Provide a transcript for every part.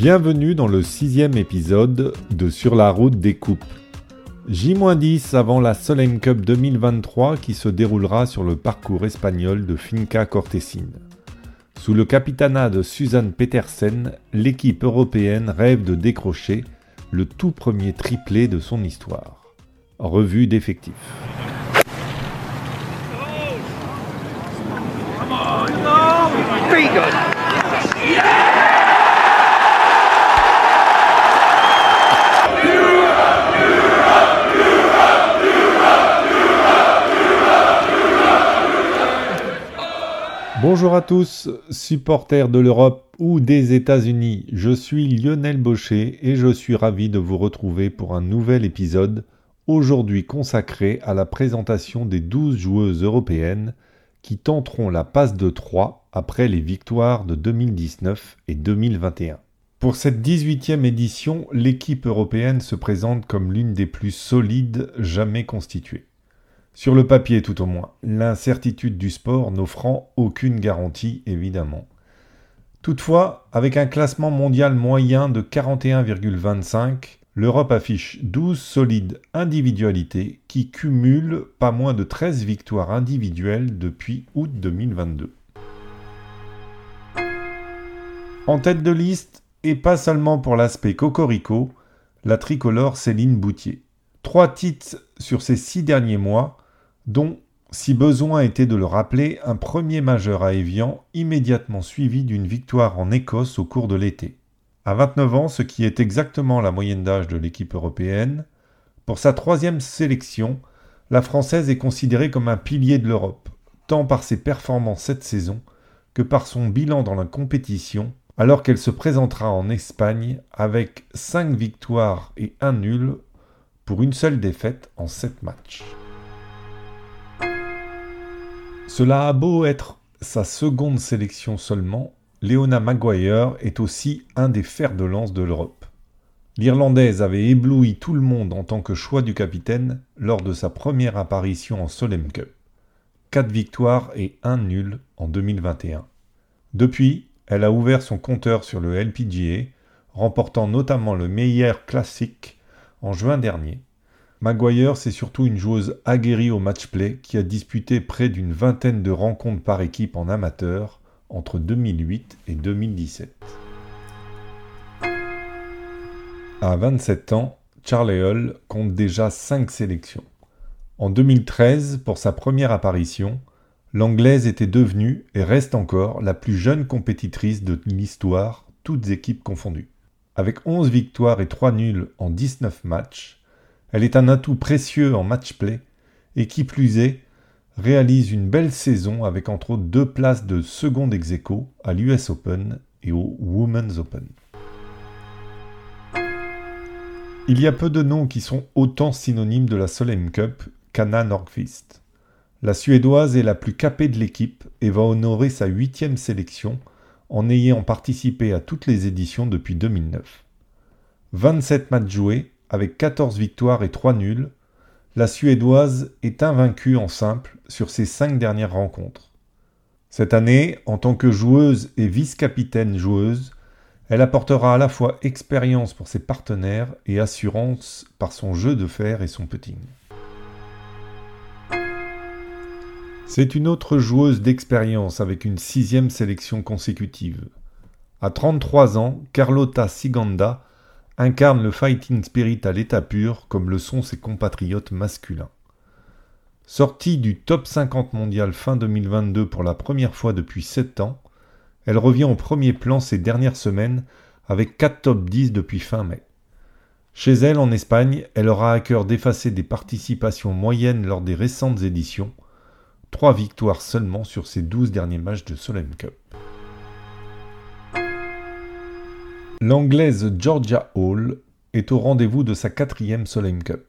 Bienvenue dans le sixième épisode de Sur la route des coupes. J-10 avant la Solheim Cup 2023 qui se déroulera sur le parcours espagnol de Finca Cortesine. Sous le capitanat de Suzanne Petersen, l'équipe européenne rêve de décrocher le tout premier triplé de son histoire. Revue d'effectifs. Bonjour à tous, supporters de l'Europe ou des États-Unis. Je suis Lionel Baucher et je suis ravi de vous retrouver pour un nouvel épisode, aujourd'hui consacré à la présentation des 12 joueuses européennes qui tenteront la passe de 3 après les victoires de 2019 et 2021. Pour cette 18e édition, l'équipe européenne se présente comme l'une des plus solides jamais constituées. Sur le papier tout au moins, l'incertitude du sport n'offrant aucune garantie évidemment. Toutefois, avec un classement mondial moyen de 41,25, l'Europe affiche 12 solides individualités qui cumulent pas moins de 13 victoires individuelles depuis août 2022. En tête de liste, et pas seulement pour l'aspect cocorico, la tricolore Céline Boutier. Trois titres sur ces six derniers mois, dont, si besoin était de le rappeler, un premier majeur à Evian, immédiatement suivi d'une victoire en Écosse au cours de l'été. À 29 ans, ce qui est exactement la moyenne d'âge de l'équipe européenne, pour sa troisième sélection, la Française est considérée comme un pilier de l'Europe, tant par ses performances cette saison que par son bilan dans la compétition, alors qu'elle se présentera en Espagne avec 5 victoires et 1 nul pour une seule défaite en 7 matchs. Cela a beau être sa seconde sélection seulement, Leona Maguire est aussi un des fers de lance de l'Europe. L'Irlandaise avait ébloui tout le monde en tant que choix du capitaine lors de sa première apparition en Solheim Cup. 4 victoires et 1 nul en 2021. Depuis, elle a ouvert son compteur sur le LPGA, remportant notamment le meilleur classique en juin dernier Maguire, c'est surtout une joueuse aguerrie au match-play qui a disputé près d'une vingtaine de rencontres par équipe en amateur entre 2008 et 2017. À 27 ans, Charlie Hull compte déjà 5 sélections. En 2013, pour sa première apparition, l'Anglaise était devenue et reste encore la plus jeune compétitrice de l'histoire, toutes équipes confondues. Avec 11 victoires et 3 nuls en 19 matchs, elle est un atout précieux en match-play et qui plus est, réalise une belle saison avec entre autres deux places de seconde ex à l'US Open et au Women's Open. Il y a peu de noms qui sont autant synonymes de la Solheim Cup qu'Anna Nordqvist. La Suédoise est la plus capée de l'équipe et va honorer sa huitième sélection en ayant participé à toutes les éditions depuis 2009. 27 matchs joués avec 14 victoires et 3 nuls, la Suédoise est invaincue en simple sur ses 5 dernières rencontres. Cette année, en tant que joueuse et vice-capitaine joueuse, elle apportera à la fois expérience pour ses partenaires et assurance par son jeu de fer et son putting. C'est une autre joueuse d'expérience avec une sixième sélection consécutive. À 33 ans, Carlota Siganda incarne le fighting spirit à l'état pur comme le sont ses compatriotes masculins. Sortie du top 50 mondial fin 2022 pour la première fois depuis 7 ans, elle revient au premier plan ces dernières semaines avec 4 top 10 depuis fin mai. Chez elle, en Espagne, elle aura à cœur d'effacer des participations moyennes lors des récentes éditions, 3 victoires seulement sur ses 12 derniers matchs de Solheim Cup. L'anglaise Georgia Hall est au rendez-vous de sa quatrième Solheim Cup.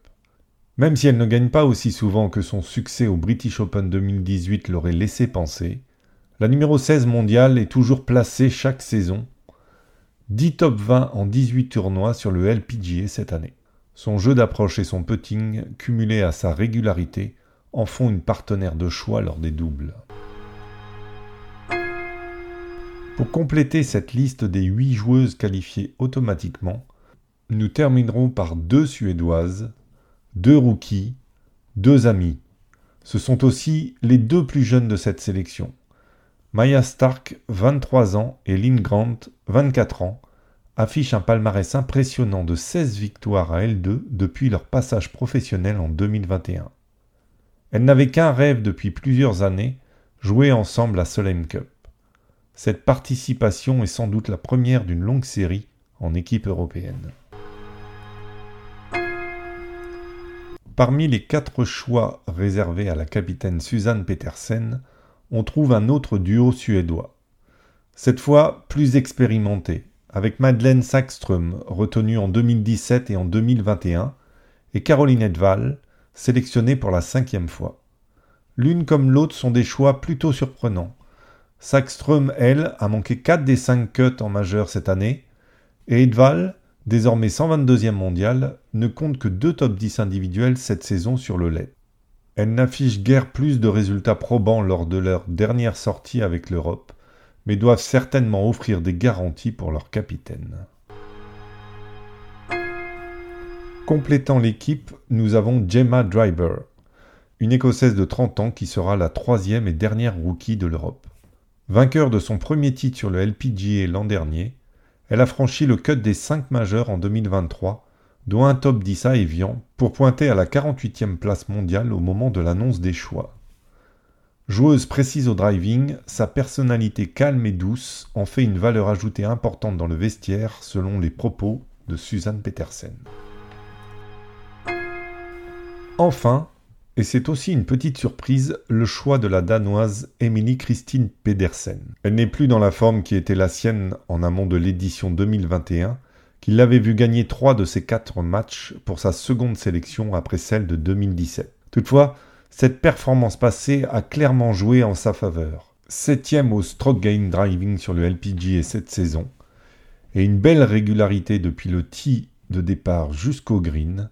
Même si elle ne gagne pas aussi souvent que son succès au British Open 2018 l'aurait laissé penser, la numéro 16 mondiale est toujours placée chaque saison, 10 top 20 en 18 tournois sur le LPGA cette année. Son jeu d'approche et son putting, cumulés à sa régularité, en font une partenaire de choix lors des doubles. Pour compléter cette liste des 8 joueuses qualifiées automatiquement, nous terminerons par deux Suédoises, deux rookies, deux amis. Ce sont aussi les deux plus jeunes de cette sélection. Maya Stark, 23 ans, et Lynn Grant, 24 ans, affichent un palmarès impressionnant de 16 victoires à L2 depuis leur passage professionnel en 2021. Elles n'avaient qu'un rêve depuis plusieurs années, jouer ensemble à Solheim Cup. Cette participation est sans doute la première d'une longue série en équipe européenne. Parmi les quatre choix réservés à la capitaine Suzanne Petersen, on trouve un autre duo suédois. Cette fois plus expérimenté, avec Madeleine Sackström, retenue en 2017 et en 2021, et Caroline Edval, sélectionnée pour la cinquième fois. L'une comme l'autre sont des choix plutôt surprenants. Sackström, elle, a manqué 4 des 5 cuts en majeur cette année, et Edval, désormais 122e mondial, ne compte que 2 top 10 individuels cette saison sur le lait. Elle n'affiche guère plus de résultats probants lors de leur dernière sortie avec l'Europe, mais doivent certainement offrir des garanties pour leur capitaine. Complétant l'équipe, nous avons Gemma Driver, une Écossaise de 30 ans qui sera la troisième et dernière rookie de l'Europe. Vainqueur de son premier titre sur le LPGA l'an dernier, elle a franchi le cut des 5 majeurs en 2023, dont un top 10 à Evian, pour pointer à la 48e place mondiale au moment de l'annonce des choix. Joueuse précise au driving, sa personnalité calme et douce en fait une valeur ajoutée importante dans le vestiaire selon les propos de Suzanne Petersen. Enfin, et c'est aussi une petite surprise, le choix de la danoise Emily Christine Pedersen. Elle n'est plus dans la forme qui était la sienne en amont de l'édition 2021, qui l'avait vu gagner trois de ses quatre matchs pour sa seconde sélection après celle de 2017. Toutefois, cette performance passée a clairement joué en sa faveur. Septième au stroke gain driving sur le LPGA cette saison, et une belle régularité depuis le tee de départ jusqu'au green,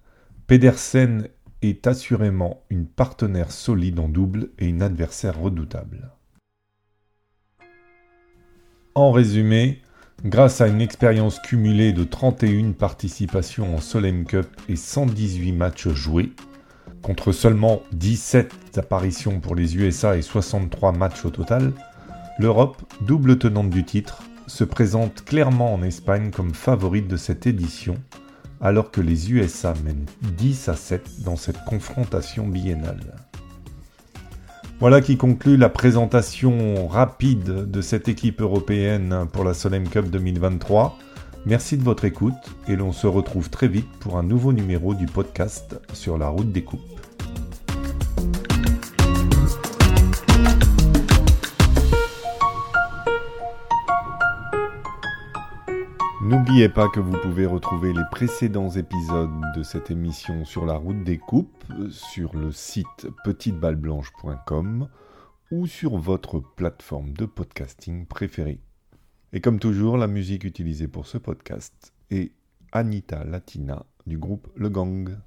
Pedersen est assurément une partenaire solide en double et une adversaire redoutable. En résumé, grâce à une expérience cumulée de 31 participations en Solheim Cup et 118 matchs joués, contre seulement 17 apparitions pour les USA et 63 matchs au total, l'Europe, double tenante du titre, se présente clairement en Espagne comme favorite de cette édition, alors que les USA mènent 10 à 7 dans cette confrontation biennale. Voilà qui conclut la présentation rapide de cette équipe européenne pour la Solheim Cup 2023. Merci de votre écoute et l'on se retrouve très vite pour un nouveau numéro du podcast sur la route des coupes. N'oubliez pas que vous pouvez retrouver les précédents épisodes de cette émission sur la route des coupes sur le site petiteballeblanche.com ou sur votre plateforme de podcasting préférée. Et comme toujours, la musique utilisée pour ce podcast est Anita Latina du groupe Le Gang.